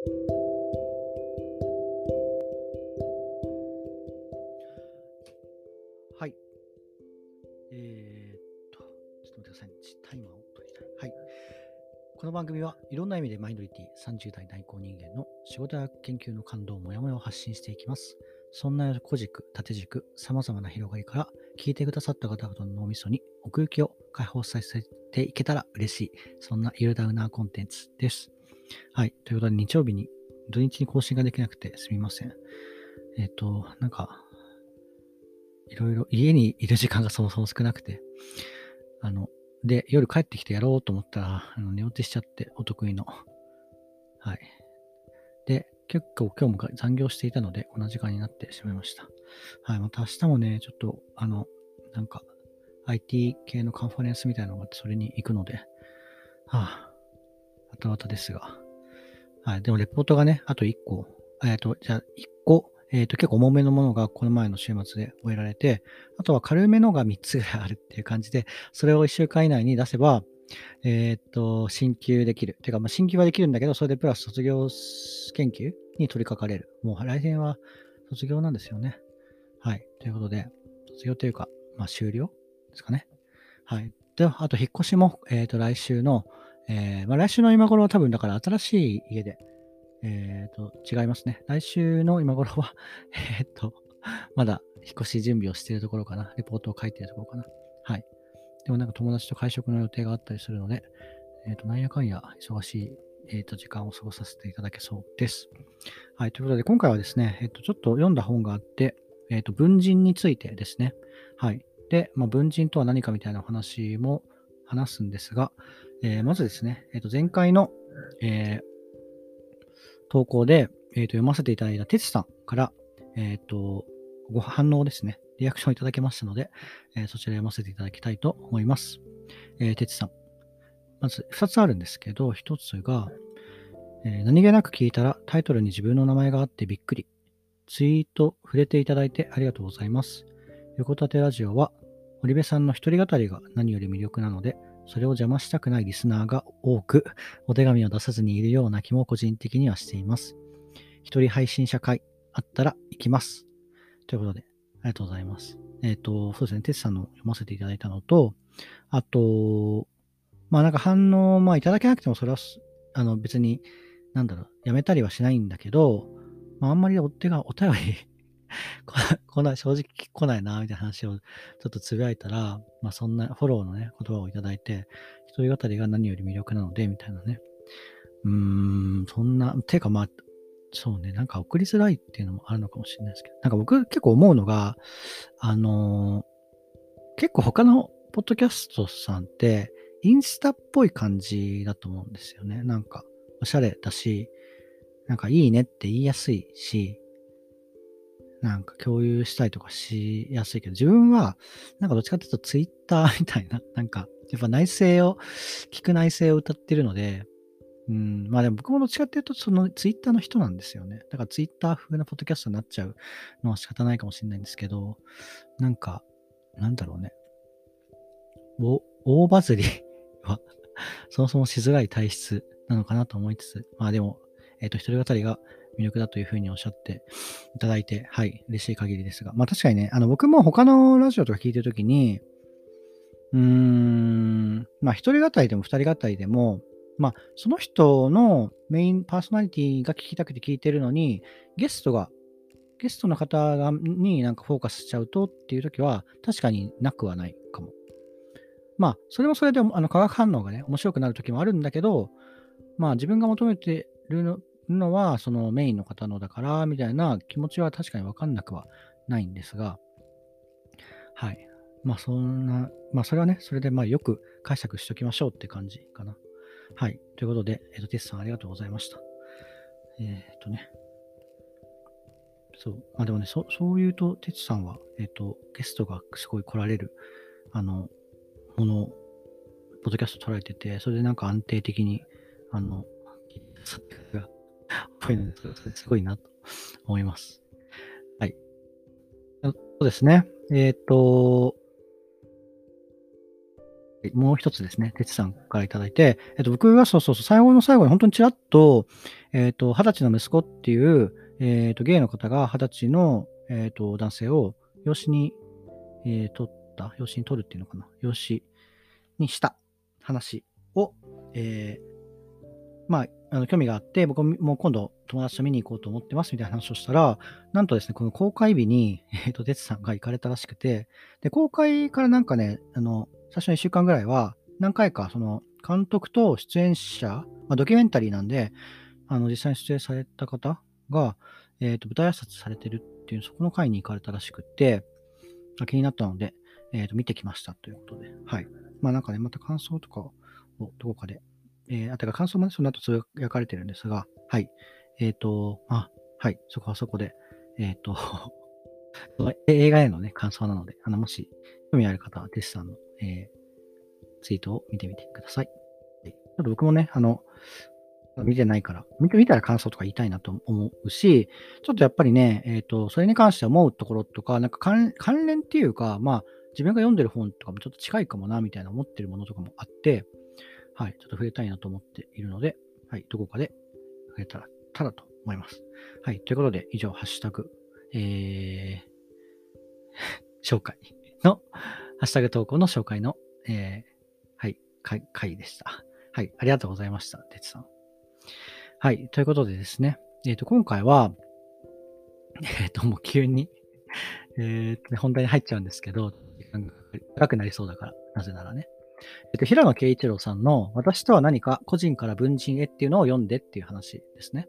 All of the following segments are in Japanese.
はい。えー、っと、ちょっと待ってください。タイマーを取りたい。はい。この番組はいろんな意味でマイノリティ30代内向人間の仕事や研究の感動、もやもやを発信していきます。そんな小軸、縦軸、様々な広がりから聞いてくださった方々の脳みそに奥行きを解放させていけたら嬉しい。そんなゆるダウナーコンテンツです。はい。ということで日曜日に土日に更新ができなくてすみません。えっ、と、なんか、いろいろ家にいる時間が そもそも少なくて、あの、で、夜帰ってきてやろうと思ったら、あの寝落ちしちゃって、お得意の。はい。で、結構今日も残業していたので、こんな時間になってしまいました。はい。また明日もね、ちょっと、あの、なんか、IT 系のカンファレンスみたいなのがあって、それに行くので、はあ、あたわたですが。はい。でも、レポートがね、あと1個、えっ、と、じゃあ、1個、えっ、と、結構重めのものがこの前の週末で終えられて、あとは軽めのが3つぐらいあるっていう感じで、それを1週間以内に出せば、えっ、と、進級できる。てか、まあ、進級はできるんだけど、それでプラス卒業研究に取り掛かれる。もう来年は卒業なんですよね。はい。ということで、卒業というか、まあ、終了ですかね。はい。で、あと、引っ越しも、えっ、と、来週の、えーまあ、来週の今頃は多分、だから新しい家で、えっ、と、違いますね。来週の今頃は、えっ、と、まだ引っ越し準備をしているところかな。レポートを書いているところかな。はい。でもなんか友達と会食の予定があったりするので、えっ、と、なんやかんや忙しい、えっ、と、時間を過ごさせていただけそうです。はい。ということで、今回はですね、えっ、と、ちょっと読んだ本があって、えっ、と、文人についてですね。はい。で、まあ、文人とは何かみたいなお話も話すんですが、えーまずですね、えっ、と、前回の、えー投稿で、えーと読ませていただいた哲さんから、えっ、と、ご反応ですね、リアクションいただけましたので、えーそちら読ませていただきたいと思います。えー、哲さん。まず、二つあるんですけど、一つが、えー何気なく聞いたらタイトルに自分の名前があってびっくり。ツイート触れていただいてありがとうございます。横立てラジオは、堀部さんの一人語りが何より魅力なので、それを邪魔したくないリスナーが多く、お手紙を出さずにいるような気も個人的にはしています。一人配信者会あったら行きます。ということで、ありがとうございます。えっ、と、そうですね、テツさんの読ませていただいたのと、あと、まあなんか反応、まあいただけなくてもそれは、あの別に、なんだろう、やめたりはしないんだけど、まああんまりお手が、お便り 来ない、正直来ないな、みたいな話をちょっとつぶやいたら、まあそんなフォローのね、言葉をいただいて、一人語りが何より魅力なので、みたいなね。うーん、そんな、てかまあ、そうね、なんか送りづらいっていうのもあるのかもしれないですけど、なんか僕結構思うのが、あのー結構他のポッドキャストさんって、インスタっぽい感じだと思うんですよね。なんか、おしゃれだし、なんかいいねって言いやすいし、なんか共有したりとかしやすいけど、自分は、なんかどっちかっていうとツイッター みたいな、なんか、やっぱ内政を、聞く内政を歌ってるので、うん、まあでも僕もどっちかっていうと、そのツイッターの人なんですよね。だからツイッター風なポッドキャストになっちゃうのは仕方ないかもしれないんですけど、なんか、なんだろうね。お大バズりは、そもそもしづらい体質なのかなと思いつつ、まあでも、えっ、と、一人語りが魅力だというふうにおっしゃっていただいて、はい、嬉しい限りですが、まあ確かにね、あの、僕も他のラジオとか聞いてるときに、うーん、まあ一人語りでも二人語りでも、まあその人のメインパーソナリティが聞きたくて聞いてるのに、ゲストが、ゲストの方になんかフォーカスしちゃうとっていうときは、確かになくはないかも。まあ、それもそれであの化学反応がね、面白くなるときもあるんだけど、まあ自分が求めてるののは、そのメインの方のだから、みたいな気持ちは確かにわかんなくはないんですが、はい。まあそんな、まあそれはね、それでまあよく解釈しておきましょうって感じかな。はい。ということで、えっ、と、テスさんありがとうございました。えっ、とね。そう。まあでもね、そそう言うと、テツさんは、えっ、と、ゲストがすごい来られる、あの、ものを、ポッドキャスト捉えてて、それでなんか安定的に、あの、が、多いのですごいなと思います。はい。そうですね。えっ、と、もう一つですね、哲さんからいただいて、えっと、僕がそうそうそう、最後の最後に本当にちらっと、えっと、二十歳の息子っていう、えっと、ゲイの方が二十歳の、えっと、男性を養子に、えー、取った、養子に取るっていうのかな、養子にした話を、えー、まあ、あの興味があって、僕も今度友達と見に行こうと思ってますみたいな話をしたら、なんとですね、この公開日に、えっ、ー、と、哲さんが行かれたらしくて、で、公開からなんかね、あの、最初の1週間ぐらいは、何回か、その、監督と出演者、まあ、ドキュメンタリーなんで、あの、実際に出演された方が、えっ、ー、と、舞台挨拶されてるっていう、そこの回に行かれたらしくて、気になったので、えっ、ー、と、見てきましたということで、はい。まあなんかね、また感想とかをどこかで、えー、あ、てか感想もね、その後つぶやかれてるんですが、はい。えっ、ー、と、あ、はい、そこはそこで、えっ、ー、と映画へのね、感想なので、あの、もし興味ある方は、テスさんの、えー、ツイートを見てみてください。ちょっと僕もね、あの、見てないから、見てみたら感想とか言いたいなと思うし、ちょっとやっぱりね、えっ、ー、と、それに関して思うところとか、なんか関連っていうか、まあ、自分が読んでる本とかもちょっと近いかもな、みたいな思ってるものとかもあって、はい、ちょっと触れたいなと思っているので、はい、どこかで触れたら、ただと思います。はい、ということで、以上、ハッシュタグ、えー、紹介の、ハッシュタグ投稿の紹介の、えー、はい、回回でした。はい、ありがとうございました、てつさん。はい、ということでですね、えっ、ー、と、今回は、えっ、ー、と、もう急に えっと、本題に入っちゃうんですけど、時間が長くなりそうだから、なぜならね。えっと、平野啓一郎さんの私とは何か個人から文人へっていうのを読んでっていう話ですね。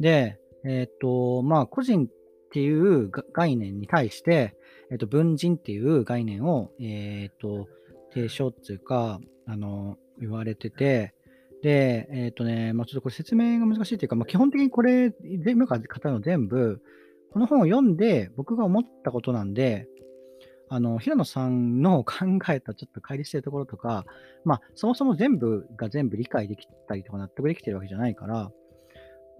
で、えっと、まあ、個人っていう概念に対して、えっと、文人っていう概念を、えっと、提唱っていうか、あの、言われてて、で、えっ、とね、まあ、ちょっとこれ説明が難しいというか、まあ、基本的にこれ、全部が方の全部、この本を読んで僕が思ったことなんで、あの、平野さんの考えたちょっと乖離してるところとか、まあ、そもそも全部が全部理解できたりとか納得できてるわけじゃないから、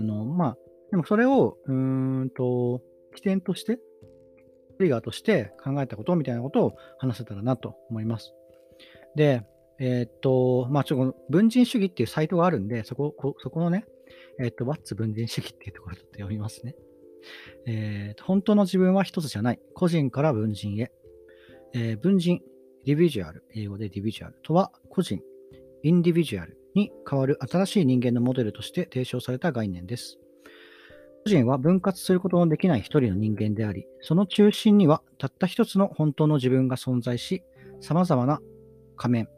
あの、まあ、でもそれを、うーんと、起点として、トリガーとして考えたことみたいなことを話せたらなと思います。で、えー、っと、まあ、ちょっと文人主義っていうサイトがあるんで、そこ、こそこのね、えー、っと、What's 文人主義っていうところちょっと読みますね。えー、本当の自分は一つじゃない。個人から文人へ。えー、文人、ディビジュアル、英語でディビジュアルとは、個人、インディビジュアルに代わる新しい人間のモデルとして提唱された概念です。個人は分割することのできない一人の人間であり、その中心にはたった一つの本当の自分が存在し、様々な仮面、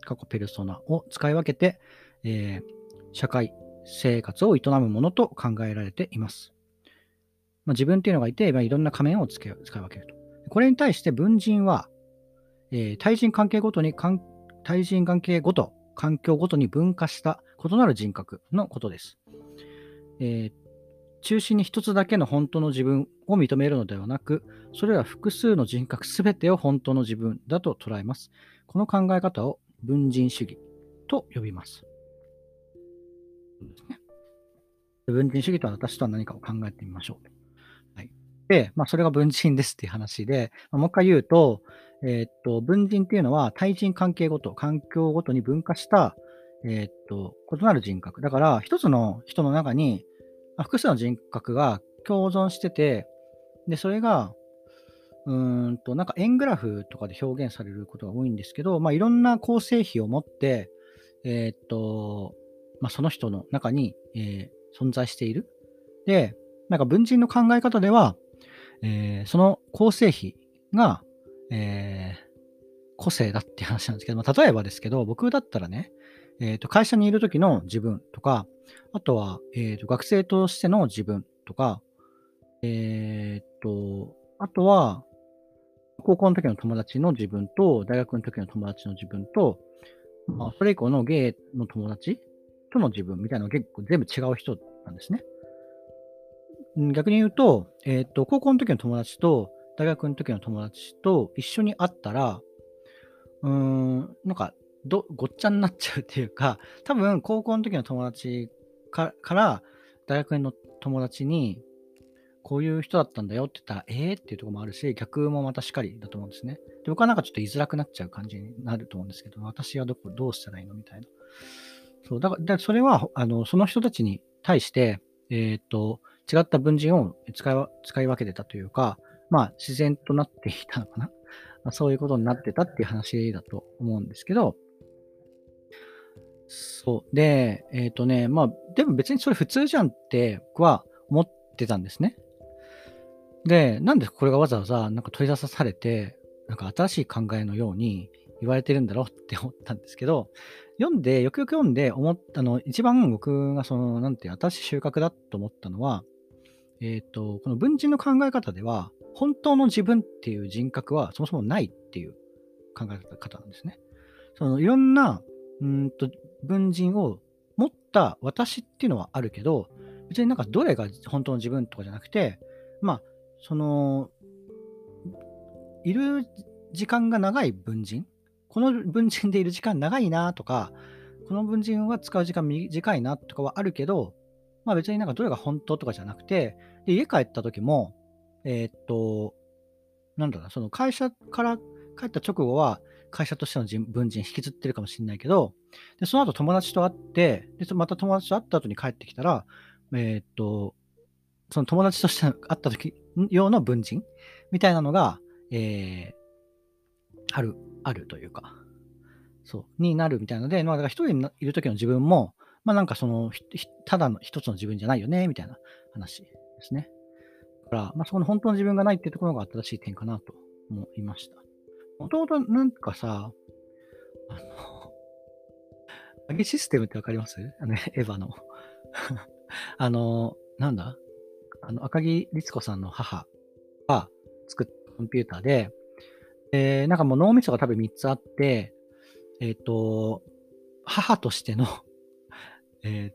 過去ペルソナを使い分けて、えー、社会、生活を営むものと考えられています。まあ、自分っていうのがいて、まあ、いろんな仮面を使い分けると。これに対して文人は、えー、対人関係ごとに、対人関係ごと、環境ごとに分化した異なる人格のことです。えー、中心に一つだけの本当の自分を認めるのではなく、それは複数の人格すべてを本当の自分だと捉えます。この考え方を文人主義と呼びます。文人主義とは私とは何かを考えてみましょう。で、まあ、それが文人ですっていう話で、まあ、もう一回言うと、えー、っと、文人っていうのは対人関係ごと、環境ごとに分化した、えー、っと、異なる人格。だから、一つの人の中に、複数の人格が共存してて、で、それが、うんと、なんか円グラフとかで表現されることが多いんですけど、まあ、いろんな構成比を持って、えー、っと、まあ、その人の中に、え、存在している。で、なんか文人の考え方では、えー、その構成比が、えー、個性だって話なんですけど、ま、例えばですけど、僕だったらね、えー、と会社にいる時の自分とか、あとは、えー、と学生としての自分とか、えー、と、あとは、高校の時の友達の自分と、大学の時の友達の自分と、まあ、それ以降のゲイの友達との自分みたいなのが結構全部違う人なんですね。逆に言うと、えっ、と、高校の時の友達と、大学の時の友達と一緒に会ったら、うーん、なんか、ど、ごっちゃになっちゃうっていうか、多分、高校の時の友達から、大学の友達に、こういう人だったんだよって言ったら、えーっていうとこもあるし、逆もまたしかりだと思うんですね。で僕はなんかちょっと言いづらくなっちゃう感じになると思うんですけど、私はどこ、どうしたらいいのみたいな。そう、だから、からそれは、あの、その人たちに対して、えっ、と、違った文人を使い使い分けてたというか、まあ、自然となっていたのかな。まあ、そういうことになってたっていう話だと思うんですけど、そう。で、えっ、とね、まあ、でも別にそれ普通じゃんって僕は思ってたんですね。で、なんでこれがわざわざなんか取り出さされて、なんか新しい考えのように言われてるんだろうって思ったんですけど、読んで、よくよく読んで思ったの、一番僕がその、なんていう、新しい収穫だと思ったのは、えっ、ー、と、この文人の考え方では、本当の自分っていう人格はそもそもないっていう考え方なんですね。そのいろんなうんと文人を持った私っていうのはあるけど、別になんかどれが本当の自分とかじゃなくて、まあ、その、いる時間が長い文人、この文人でいる時間長いなとか、この文人は使う時間短いなとかはあるけど、まあ別になんかどれが本当とかじゃなくて、で家帰った時も、えー、っと、なんだろうな、その会社から帰った直後は、会社としての文人引きずってるかもしれないけど、でその後友達と会って、でまた友達と会った後に帰ってきたら、えー、っと、その友達として会った時用の文人みたいなのが、えー、ある、あるというか、そう、になるみたいなので、まあ、だから一人いる時の自分も、まあなんかその、ただの一つの自分じゃないよね、みたいな話ですね。だから、まあそこの本当の自分がないっていうところが新しい点かなと思いました。もともとなんかさ、あの、アゲシステムってわかります？あの、エヴァの。あの、なんだ？あの、赤木律子さんの母が作ったコンピューターで、えー、なんかもう脳みそが多分3つあって、えっ、ー、と、母としてのえ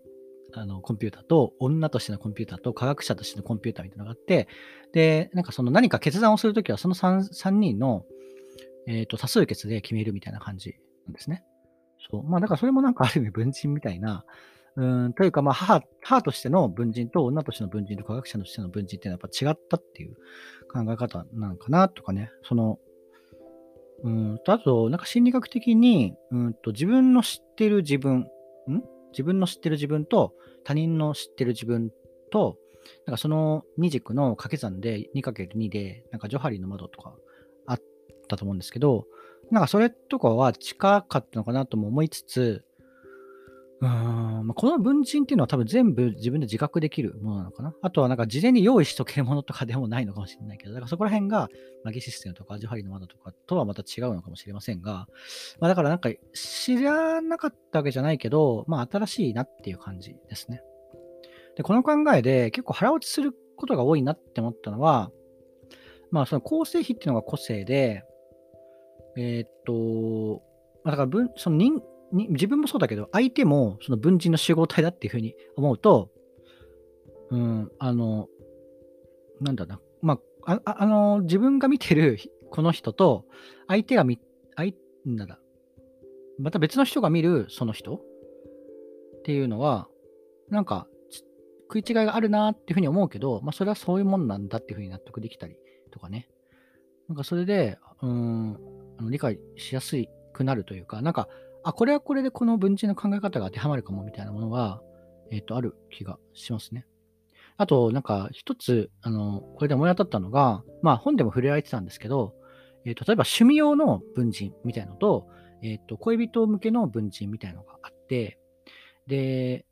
ー、あの、コンピューターと、女としてのコンピューターと、科学者としてのコンピューターみたいなのがあって、で、なんかその何か決断をするときは、その 3, 3人の、えっ、ー、と、多数決で決めるみたいな感じなんですね。そう。まあ、だからそれもなんかある意味文人みたいな、うん、というか、まあ母、母としての文人と女としての文人と科学者としての文人っていうのはやっぱ違ったっていう考え方なのかなとかね、その、うんと、あと、なんか心理学的に、うんと、自分の知ってる自分、ん自分の知ってる自分と他人の知ってる自分と、なんかその2軸の掛け算で 2×2 で、なんかジョハリの窓とかあったと思うんですけど、なんかそれとかは近かったのかなとも思いつつ、うん、まあ、この文人っていうのは多分全部自分で自覚できるものなのかな。あとはなんか事前に用意しとけるものとかでもないのかもしれないけど、だからそこら辺がマギシステムとかアジハリの窓とかとはまた違うのかもしれませんが、まあ、だからなんか知らなかったわけじゃないけど、まあ新しいなっていう感じですね。で、この考えで結構腹落ちすることが多いなって思ったのは、まあその構成比っていうのが個性で、えー、っと、だから分、その人、に自分もそうだけど、相手もその文人の集合体だっていうふうに思うと、うん、あの、なんだな、まあ、ああの、自分が見てるこの人と、相手が見、相、なんだ、また別の人が見るその人っていうのは、なんか、食い違いがあるなっていうふうに思うけど、まあ、それはそういうもんなんだっていうふうに納得できたりとかね。なんかそれで、うん、あの理解しやすくなるというか、なんか、あ、これはこれでこの文人の考え方が当てはまるかもみたいなものは、えっ、ー、と、ある気がしますね。あと、なんか一つ、あの、これで思い当たったのが、まあ本でも触れられてたんですけど、えっ、ー、と、例えば趣味用の文人みたいのと、えっ、ー、と、恋人向けの文人みたいのがあって、で、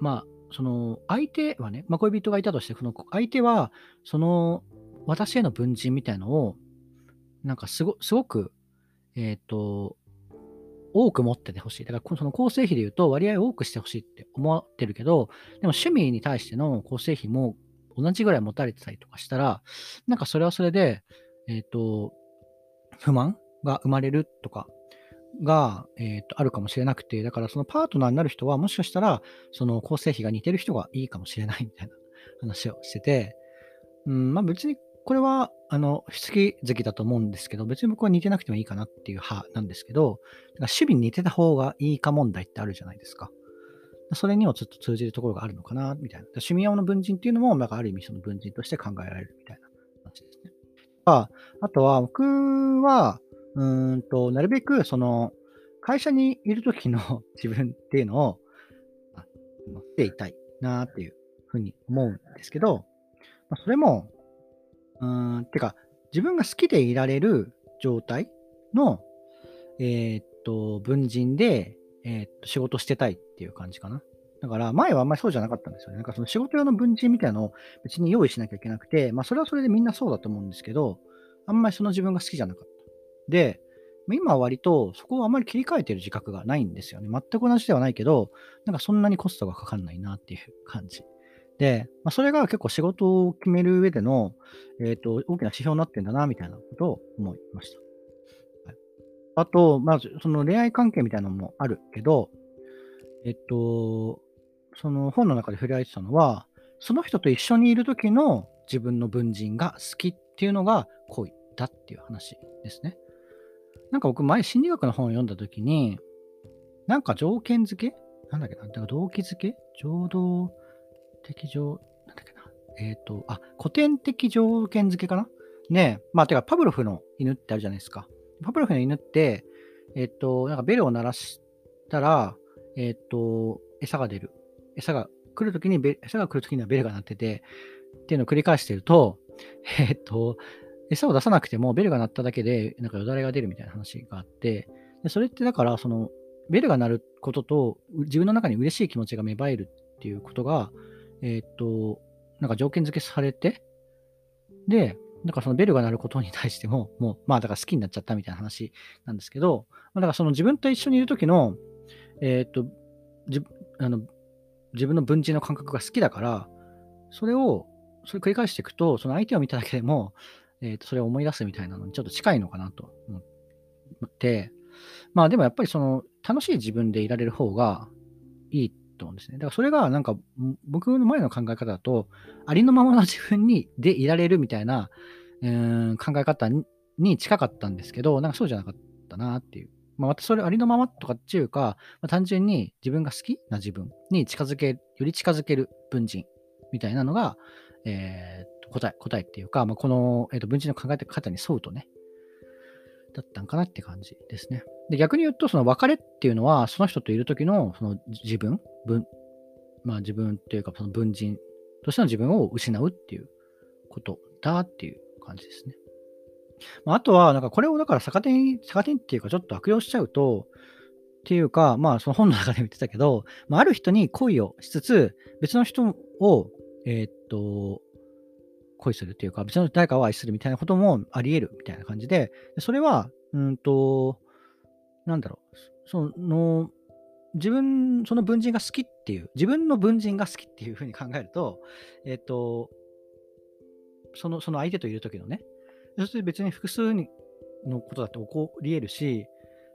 まあ、その相手はね、まあ、恋人がいたとして、その相手は、その私への文人みたいのを、なんかすごすごく、えっ、ー、と、多く持っててほしい。だから、その構成比で言うと割合多くしてほしいって思ってるけど、でも趣味に対しての構成比も同じぐらい持たれてたりとかしたら、なんかそれはそれで、えっ、ー、と、不満が生まれるとかが、えーと、あるかもしれなくて、だからそのパートナーになる人は、もしかしたら、その構成比が似てる人がいいかもしれないみたいな話をしてて、うん、まあ別にこれは、あの、好き好きだと思うんですけど、別に僕は似てなくてもいいかなっていう派なんですけど、趣味に似てた方がいいか問題ってあるじゃないですか。それにもちょっと通じるところがあるのかな、みたいな。趣味用の文人っていうのも、なんかある意味その文人として考えられるみたいな話ですね。ああとは、僕は、うんと、なるべく、その、会社にいるときの自分っていうのを、持っていたいなっていうふうに思うんですけど、まあ、それも、うん、てか、自分が好きでいられる状態の、えー、っと、文人で、えー、っと、仕事してたいっていう感じかな。だから、前はあんまりそうじゃなかったんですよね。なんかその仕事用の文人みたいなのを別に用意しなきゃいけなくて、まあそれはそれでみんなそうだと思うんですけど、あんまりその自分が好きじゃなかった。で、今は割とそこをあまり切り替えてる自覚がないんですよね。全く同じではないけど、なんかそんなにコストがかかんないなっていう感じ。で、まあ、それが結構仕事を決める上での、え、ー、と、大きな指標になってんだな、みたいなことを思いました。はい、あと、まず、その恋愛関係みたいなのもあるけど、えっと、その本の中で触れられてたのは、その人と一緒にいる時の自分の文人が好きっていうのが恋だっていう話ですね。なんか僕前心理学の本を読んだ時に、なんか条件付け？なんだっけな？だから動機付け？情動的条、なんだっけな。えっ、ー、と、あ、古典的条件付けかな？ねえ。まあ、てか、パブロフの犬ってあるじゃないですか。パブロフの犬って、えっ、ー、と、なんかベルを鳴らしたら、えっ、ー、と、餌が出る。餌が来るときにベ、餌が来るときにはベルが鳴ってて、っていうのを繰り返してると、えっ、と、餌を出さなくてもベルが鳴っただけで、なんかよだれが出るみたいな話があって、でそれってだから、その、ベルが鳴ることと、自分の中に嬉しい気持ちが芽生えるっていうことが、えっ、と、なんか条件付けされて、で、なんかそのベルが鳴ることに対しても、もう、まあだから好きになっちゃったみたいな話なんですけど、まあだからその自分と一緒にいるときの、えっ、と、じあの自分の文人の感覚が好きだから、それを、それ繰り返していくと、その相手を見ただけでも、えっ、と、それを思い出すみたいなのにちょっと近いのかなと思って、まあでもやっぱりその楽しい自分でいられる方がいいっと思うんですね。だからそれがなんか僕の前の考え方だと、ありのままの自分にでいられるみたいな、えー、考え方に近かったんですけど、なんかそうじゃなかったなっていう。まあ、またそれありのままとかっていうか、まあ、単純に自分が好きな自分に近づけ、より近づける文人みたいなのが、えー、答え、答えっていうか、まあ、この、えー、と文人の考え方に沿うとね、だったんかなって感じですね。で、逆に言うと、その別れっていうのは、その人といる時のその自分、分、まあ自分っていうか、その文人としての自分を失うっていうことだっていう感じですね。まあ、あとは、なんかこれをだから逆手に、逆手っていうかちょっと悪用しちゃうと、っていうか、まあその本の中でも言ってたけど、まあ、ある人に恋をしつつ、別の人を、えー、っと、恋するっていうか、別の誰かを愛するみたいなこともあり得るみたいな感じで、それは、うんと、なんだろう、その、自分、その文人が好きっていう、自分の文人が好きっていうふうに考えると、えっ、と、その、その相手といる時のね、そして別に複数にのことだって起こり得るし、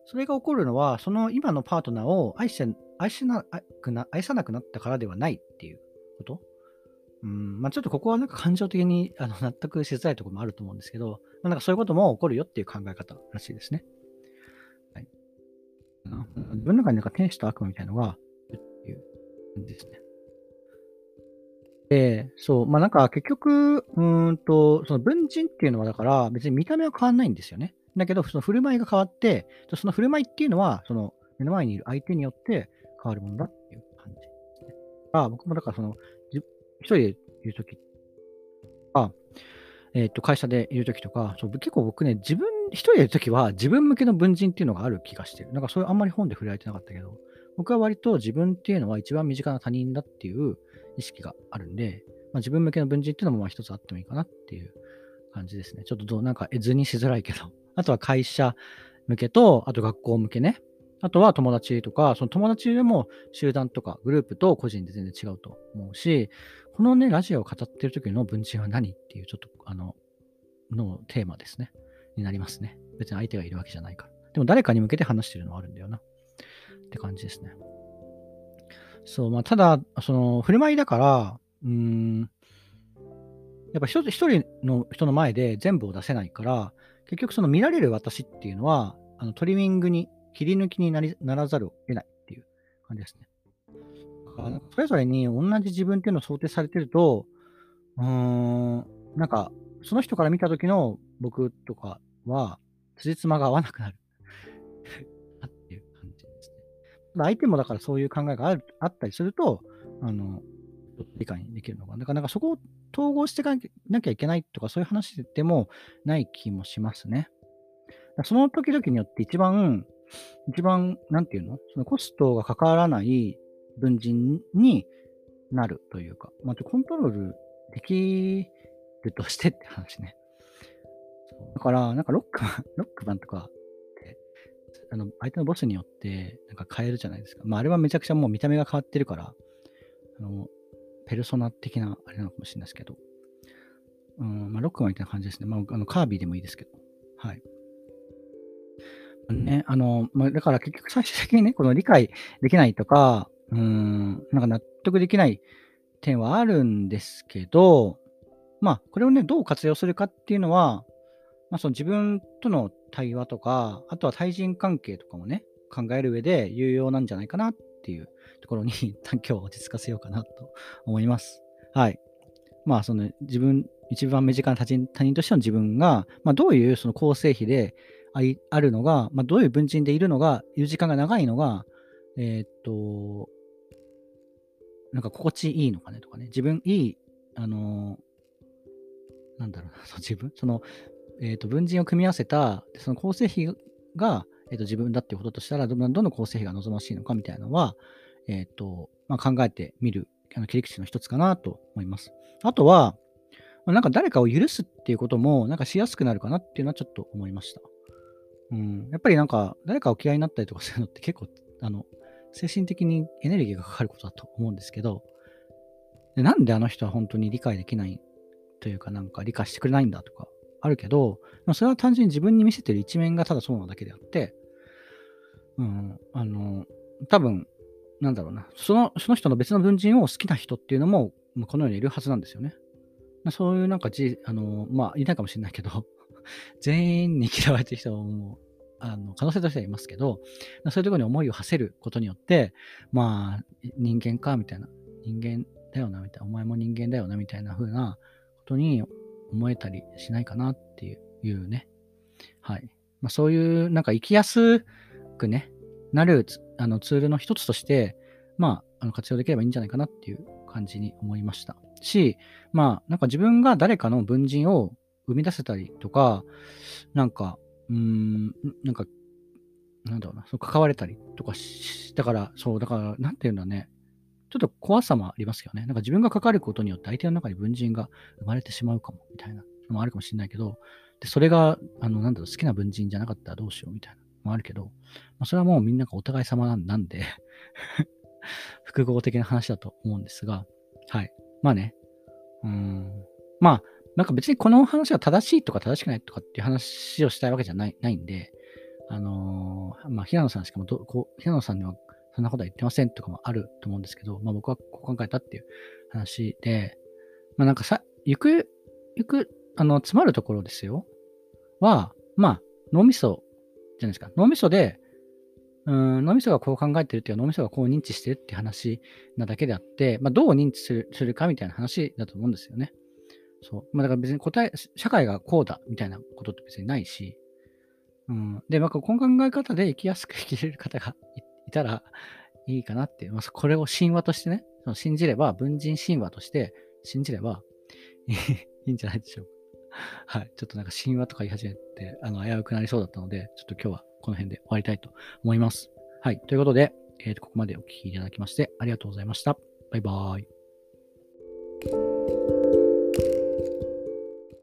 それが起こるのは、その今のパートナーを愛し愛しなくな愛さなくなったからではないっていうことうんまあ、ちょっとここはなんか感情的にあの納得しづらいところもあると思うんですけど、まあ、なんかそういうことも起こるよっていう考え方らしいですね。はい、自分の中になんか天使と悪魔みたいなのがいるっていう感じですね。で、そう、まあなんか結局、うんと、その文人っていうのはだから別に見た目は変わんないんですよね。だけど、その振る舞いが変わって、その振る舞いっていうのは、その目の前にいる相手によって変わるものだっていう感じですね。あ僕もだからその一人でいるときあ、えっ、ー、と、会社でいるときとか、そう結構僕ね、自分、一人でいるときは自分向けの文人っていうのがある気がしてる。なんかそういうあんまり本で触れられてなかったけど、僕は割と自分っていうのは一番身近な他人だっていう意識があるんで、まあ、自分向けの文人っていうのもまあ一つあってもいいかなっていう感じですね。ちょっとどうなんか図にしづらいけど。あとは会社向けと、あと学校向けね。あとは友達とか、その友達でも集団とかグループと個人で全然違うと思うし、このね、ラジオを語ってる時の文人は何っていう、ちょっと、あの、のテーマですね。になりますね。別に相手がいるわけじゃないから。でも誰かに向けて話してるのはあるんだよな。って感じですね。そう、まあ、ただ、その、振る舞いだから、うーん、やっぱ一人の人の前で全部を出せないから、結局その見られる私っていうのは、あのトリミングに、切り抜きになりならざるを得ないっていう感じですね。かそれぞれに同じ自分っていうのを想定されてると、うーん、なんか、その人から見た時の僕とかは、辻褄が合わなくなる っていう感じですね。相手もだからそういう考えがあるあったりすると、あの、理解できるのかな。だからなんかそこを統合していかなきゃいけないとかそういう話でもない気もしますね。その時々によって一番、一番、なんていうの？そのコストがかからない文人になるというか、まあ、コントロールできるとしてって話ね。だから、なんかロックマン、ロックマンとかって、あの、相手のボスによって、なんか変えるじゃないですか。まあ、あれはめちゃくちゃもう見た目が変わってるから、あの、ペルソナ的なあれなのかもしれないですけど、うん、まあ、ロックマンみたいな感じですね。まあ、あのカービィでもいいですけど、はい。ね、あの、まあ、だから結局最終的にね、この理解できないとか、うん、なんか納得できない点はあるんですけど、まあ、これをね、どう活用するかっていうのは、まあ、その自分との対話とか、あとは対人関係とかもね、考える上で有用なんじゃないかなっていうところに、一旦今日は落ち着かせようかなと思います。はい。まあ、その自分、一番身近な他人他人としての自分が、まあ、どういうその構成比であるのが、まあ、どういう文人でいるのが、いる時間が長いのが、えー、っと、なんか心地いいのかねとかね、自分いい、あのー、なんだろうな、そ 自分、その、えっ、と、文人を組み合わせた、その構成比が、えっ、と、自分だっていうこととしたら、どの構成比が望ましいのかみたいなのは、えっ、と、まあ、考えてみる、あの切り口の一つかなと思います。あとは、ま、なんか誰かを許すっていうことも、なんかしやすくなるかなっていうのはちょっと思いました。うん。やっぱりなんか、誰かを嫌いになったりとかするのって結構、あの、精神的にエネルギーがかかることだと思うんですけど、でなんであの人は本当に理解できないというか、なんか理解してくれないんだとかあるけど、それは単純に自分に見せてる一面がただそうなだけであって、うん、あの、多分、なんだろうな、そのその人の別の文人を好きな人っていうのも、このようにいるはずなんですよね。そういうなんかじ、あの、まあ、いないかもしれないけど、全員に嫌われてる人はもあの可能性としてはいますけど、そういうところに思いを馳せることによって、まあ、人間か、みたいな、人間だよな、みたいな、お前も人間だよな、みたいな風なことに思えたりしないかなっていうね。はい。まあ、そういう、なんか生きやすくね、なるあのツールの一つとして、まあ、あの活用できればいいんじゃないかなっていう感じに思いました。し、まあ、なんか自分が誰かの文人を生み出せたりとか、なんか、うん、なんか、なんだろうな、そう関われたりとかし、だから、そう、だから、なんていうんだね、ちょっと怖さもありますよね。なんか自分が関わることによって相手の中に文人が生まれてしまうかも、みたいなのもあるかもしれないけど、で、それが、あの、なんだろう、好きな文人じゃなかったらどうしようみたいな。のもあるけど、まあ、それはもうみんながお互い様なんで 複合的な話だと思うんですが、はい。まあね、うん、まあ、なんか別にこの話は正しいとか正しくないとかっていう話をしたいわけじゃないないんで、あのー、まあ、平野さんしかもどこう、平野さんにはそんなことは言ってませんとかもあると思うんですけど、まあ僕はこう考えたっていう話で、まあなんかさ、ゆく、ゆく、あの、詰まるところですよ。は、まあ、脳みそじゃないですか。脳みそで、うん、脳みそがこう考えてるっていう脳みそがこう認知してるっていう話なだけであって、まあ、どう認知するするかみたいな話だと思うんですよね。そう。まあ、だから別に答え、社会がこうだみたいなことって別にないし、うん。で、まあ、この考え方で生きやすく生きれる方がいたらいいかなって、まあ、これを神話としてね、その信じれば、文人神話として信じればいいんじゃないでしょうか。はい。ちょっとなんか神話とか言い始めて、あの、危うくなりそうだったので、ちょっと今日はこの辺で終わりたいと思います。はい。ということで、えー、とここまでお聴きいただきましてありがとうございました。バイバーイ。